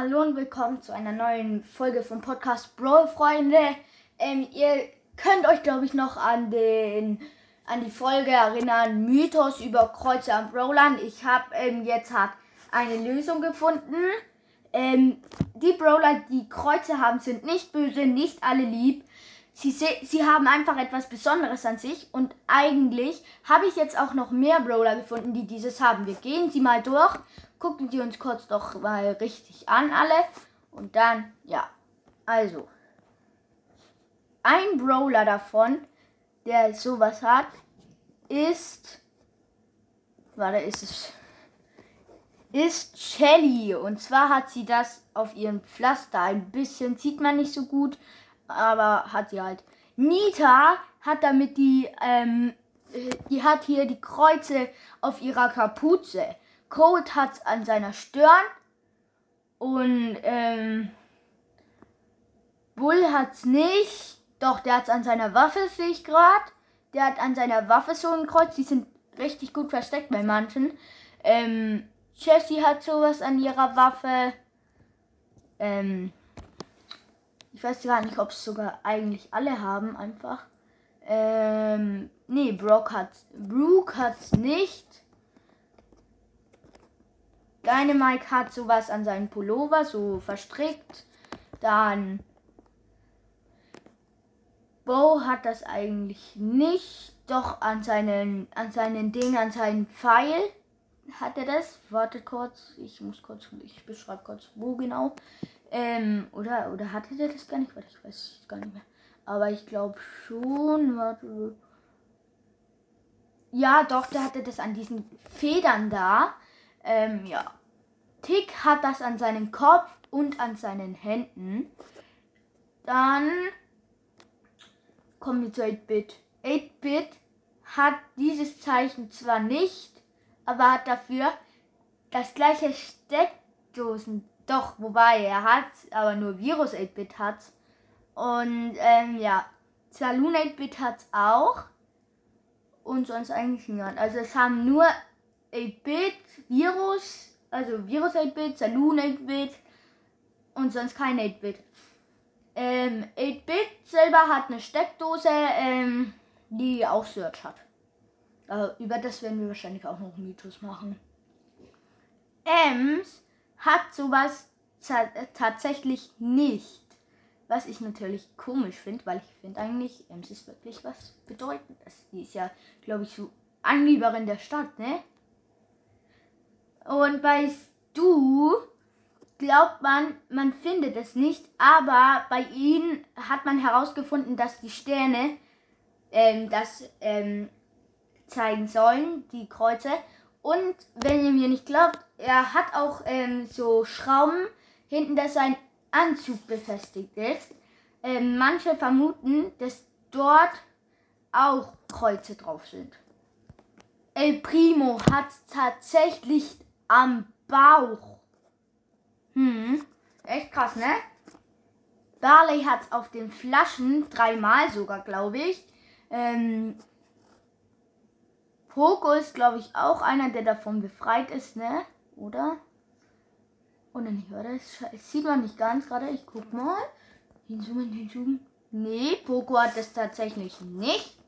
Hallo und willkommen zu einer neuen Folge vom Podcast Brawl Freunde. Ähm, ihr könnt euch glaube ich noch an den an die Folge erinnern Mythos über Kreuze am Brawlern. Ich habe ähm, jetzt hat eine Lösung gefunden. Ähm, die Brawler, die Kreuze haben, sind nicht böse, nicht alle lieb. Sie, sie haben einfach etwas Besonderes an sich und eigentlich habe ich jetzt auch noch mehr Brawler gefunden, die dieses haben. Wir gehen sie mal durch, gucken sie uns kurz doch mal richtig an alle und dann, ja, also, ein Brawler davon, der sowas hat, ist, warte, ist es, ist Shelly und zwar hat sie das auf ihrem Pflaster ein bisschen, sieht man nicht so gut, aber hat sie halt. Nita hat damit die, ähm, die hat hier die Kreuze auf ihrer Kapuze. Cold hat an seiner Stirn und ähm, Bull hat's nicht. Doch, der hat's an seiner Waffe, sehe ich gerade. Der hat an seiner Waffe so ein Kreuz. Die sind richtig gut versteckt bei manchen. Ähm, Jessie hat sowas an ihrer Waffe. Ähm, ich weiß gar nicht, ob es sogar eigentlich alle haben, einfach. Ähm, nee, Brock hat's. Brooke hat's nicht. Dynamite hat sowas an seinen Pullover, so verstrickt. Dann Bo hat das eigentlich nicht. Doch an seinen, an seinen Ding, an seinen Pfeil hat er das. Wartet kurz, ich muss kurz, ich beschreibe kurz, wo genau. Ähm, oder, oder hatte der das gar nicht? Warte, ich weiß es gar nicht mehr. Aber ich glaube schon. Warte. Ja, doch, der hatte das an diesen Federn da. Ähm, ja. Tick hat das an seinem Kopf und an seinen Händen. Dann kommen wir zu 8-Bit. 8-Bit hat dieses Zeichen zwar nicht, aber hat dafür das gleiche Steckdosen doch, wobei er hat, aber nur Virus 8-Bit hat. Und ähm, ja, Saloon 8-Bit hat auch. Und sonst eigentlich niemand. Also es haben nur 8-Bit, Virus, also Virus 8-Bit, Saloon 8-Bit und sonst kein 8-Bit. Ähm, 8-Bit selber hat eine Steckdose, ähm, die auch Search hat. Aber über das werden wir wahrscheinlich auch noch Mythos machen. Ems hat sowas tatsächlich nicht. Was ich natürlich komisch finde, weil ich finde eigentlich, Ems ist wirklich was Bedeutendes. Die ist ja, glaube ich, so Anlieberin der Stadt, ne? Und bei Stu glaubt man, man findet es nicht, aber bei ihnen hat man herausgefunden, dass die Sterne ähm, das ähm, zeigen sollen, die Kreuze. Und wenn ihr mir nicht glaubt, er hat auch ähm, so Schrauben hinten, dass sein Anzug befestigt ist. Ähm, manche vermuten, dass dort auch Kreuze drauf sind. El Primo hat tatsächlich am Bauch. Hm, echt krass, ne? Barley hat auf den Flaschen dreimal sogar, glaube ich. Ähm, Poco ist, glaube ich, auch einer, der davon befreit ist, ne? Oder? Oder nicht, oder? Das sieht man nicht ganz gerade. Ich guck mal. Hinzoomen, hinzoomen. Nee, Poco hat das tatsächlich nicht.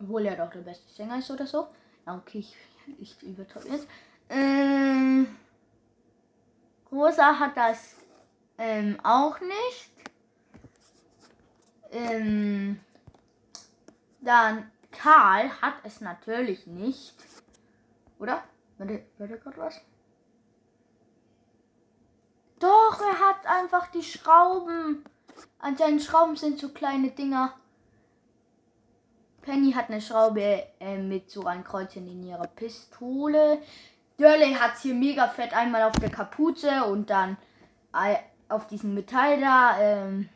Obwohl er doch der beste Sänger ist oder so. Ja, okay, ich, ich übertreibe jetzt. Ähm, Rosa hat das ähm, auch nicht. Ähm, dann Karl hat es natürlich nicht. Oder? Warte, warte gerade was? Doch, er hat einfach die Schrauben. An seinen Schrauben sind so kleine Dinger. Penny hat eine Schraube äh, mit so ein Kreuzchen in ihrer Pistole. Dörley hat hier mega fett einmal auf der Kapuze und dann auf diesem Metall da. Ähm,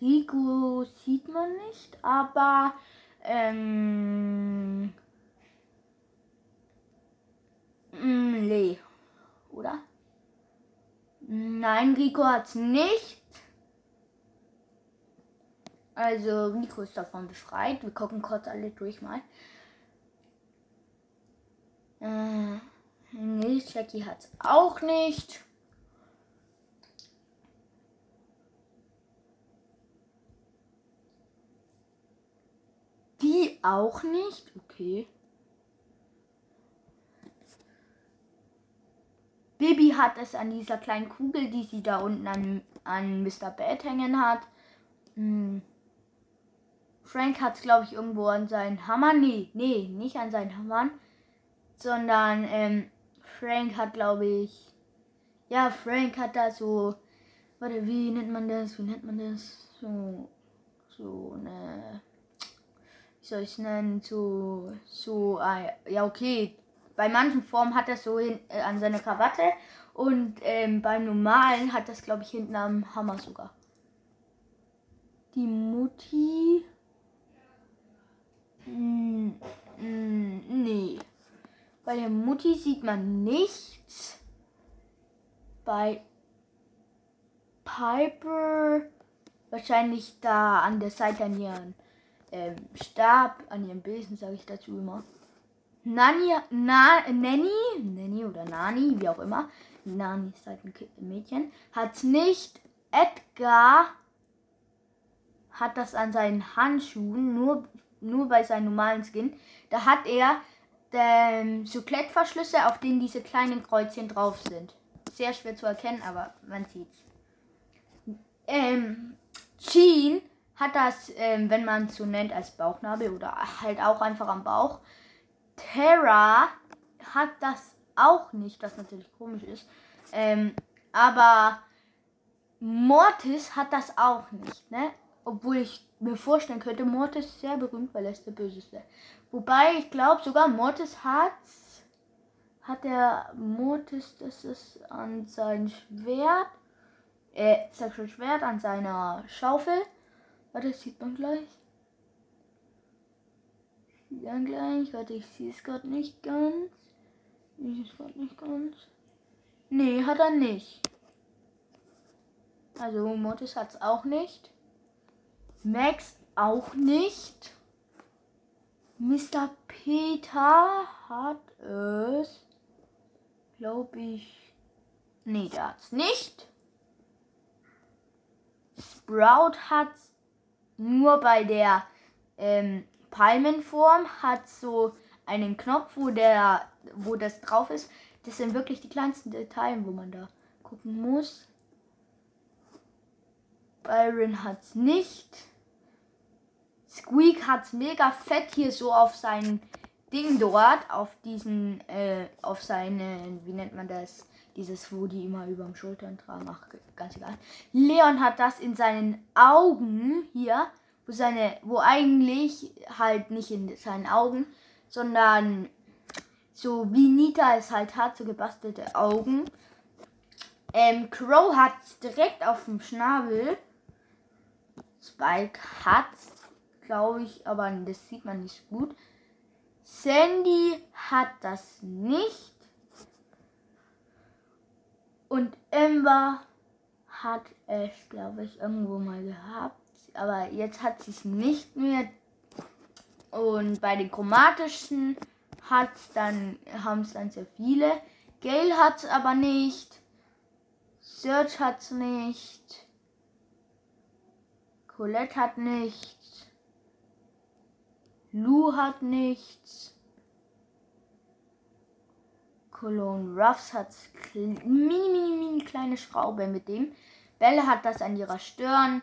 Rico sieht man nicht, aber ähm, mm, Lee, oder? Nein, Rico hat's nicht. Also Rico ist davon befreit. Wir gucken kurz alle durch mal. Äh, Nee, Jackie hat's auch nicht. Die auch nicht. Okay. Bibi hat es an dieser kleinen Kugel, die sie da unten an, an Mr. Bad hängen hat. Hm. Frank hat es, glaube ich, irgendwo an seinen Hammer. Nee, nee, nicht an seinen Hammern. Sondern ähm, Frank hat, glaube ich. Ja, Frank hat da so. Warte, wie nennt man das? Wie nennt man das? So. So eine. Wie soll ich es nennen? So. So. Äh, ja, okay bei manchen Formen hat er so hin, äh, an seine Krawatte und ähm, beim normalen hat das, glaube ich, hinten am Hammer sogar. Die Mutti. Hm, hm, nee. Bei der Mutti sieht man nichts. Bei Piper wahrscheinlich da an der Seite an ihren ähm, Stab, an ihrem Besen, sage ich dazu immer. Nani, Na, Nanny, Nanny oder Nani, wie auch immer, Nani ist halt ein Mädchen, hat nicht. Edgar hat das an seinen Handschuhen, nur, nur bei seinem normalen Skin. Da hat er ähm, so Klettverschlüsse, auf denen diese kleinen Kreuzchen drauf sind. Sehr schwer zu erkennen, aber man sieht's. Ähm, Jean hat das, ähm, wenn man es so nennt, als Bauchnabel oder halt auch einfach am Bauch. Terra hat das auch nicht, was natürlich komisch ist. Ähm, aber Mortis hat das auch nicht, ne? Obwohl ich mir vorstellen könnte, Mortis ist sehr berühmt, weil er ist der Böseste. Wobei ich glaube sogar Mortis hat hat der Mortis das ist an sein Schwert, äh, sag schon Schwert an seiner Schaufel. Warte, das sieht man gleich. Dann gleich. Warte, ich sehe es gerade nicht ganz. Ich sehe es gerade nicht ganz. Nee, hat er nicht. Also Mortis hat es auch nicht. Max auch nicht. Mr. Peter hat es. Glaube ich. Nee, der hat es nicht. Sprout hat es nur bei der ähm, Palmenform hat so einen Knopf, wo der, wo das drauf ist. Das sind wirklich die kleinsten Details, wo man da gucken muss. Byron hat's nicht. Squeak hat's mega fett hier so auf sein Ding dort, auf diesen, äh, auf seine, wie nennt man das? Dieses, wo die immer über dem Schultern tragen. Ach, ganz egal. Leon hat das in seinen Augen hier wo seine, wo eigentlich halt nicht in seinen Augen, sondern so wie Nita es halt hat, so gebastelte Augen. Ähm, Crow hat direkt auf dem Schnabel. Spike hat, glaube ich, aber das sieht man nicht gut. Sandy hat das nicht. Und Ember hat es, glaube ich, irgendwo mal gehabt aber jetzt hat sie es nicht mehr. Und bei den chromatischen hat's dann, haben es dann sehr viele. Gail hat es aber nicht. Search hat es nicht. Colette hat nichts. Lou hat nichts. Cologne Ruffs hat mini, mini, mini kleine Schraube mit dem. Belle hat das an ihrer Stirn.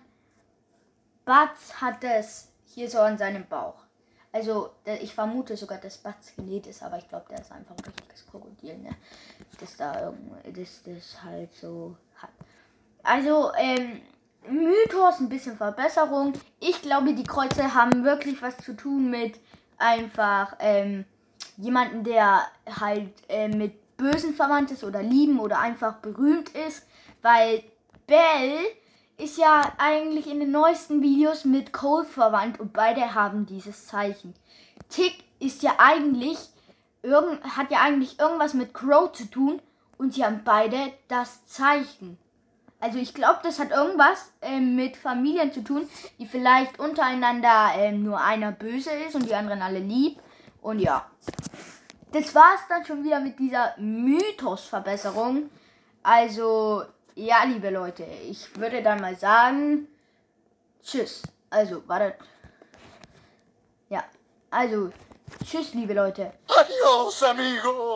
Batz hat es hier so an seinem Bauch. Also, ich vermute sogar, dass Batz genäht ist, aber ich glaube, der ist einfach ein richtiges Krokodil, ne? Das da das, das halt so hat. Also, ähm, Mythos, ein bisschen Verbesserung. Ich glaube, die Kreuze haben wirklich was zu tun mit einfach, ähm, jemanden, der halt äh, mit Bösen verwandt ist oder lieben oder einfach berühmt ist, weil Bell ist ja eigentlich in den neuesten Videos mit Cole verwandt und beide haben dieses Zeichen. Tick ist ja eigentlich irgend, hat ja eigentlich irgendwas mit Crow zu tun und sie haben beide das Zeichen. Also ich glaube, das hat irgendwas äh, mit Familien zu tun, die vielleicht untereinander äh, nur einer böse ist und die anderen alle lieb. Und ja. das war's dann schon wieder mit dieser Mythosverbesserung. Also, ja, liebe Leute, ich würde dann mal sagen, tschüss. Also, wartet. Ja, also, tschüss, liebe Leute. Adios, amigo.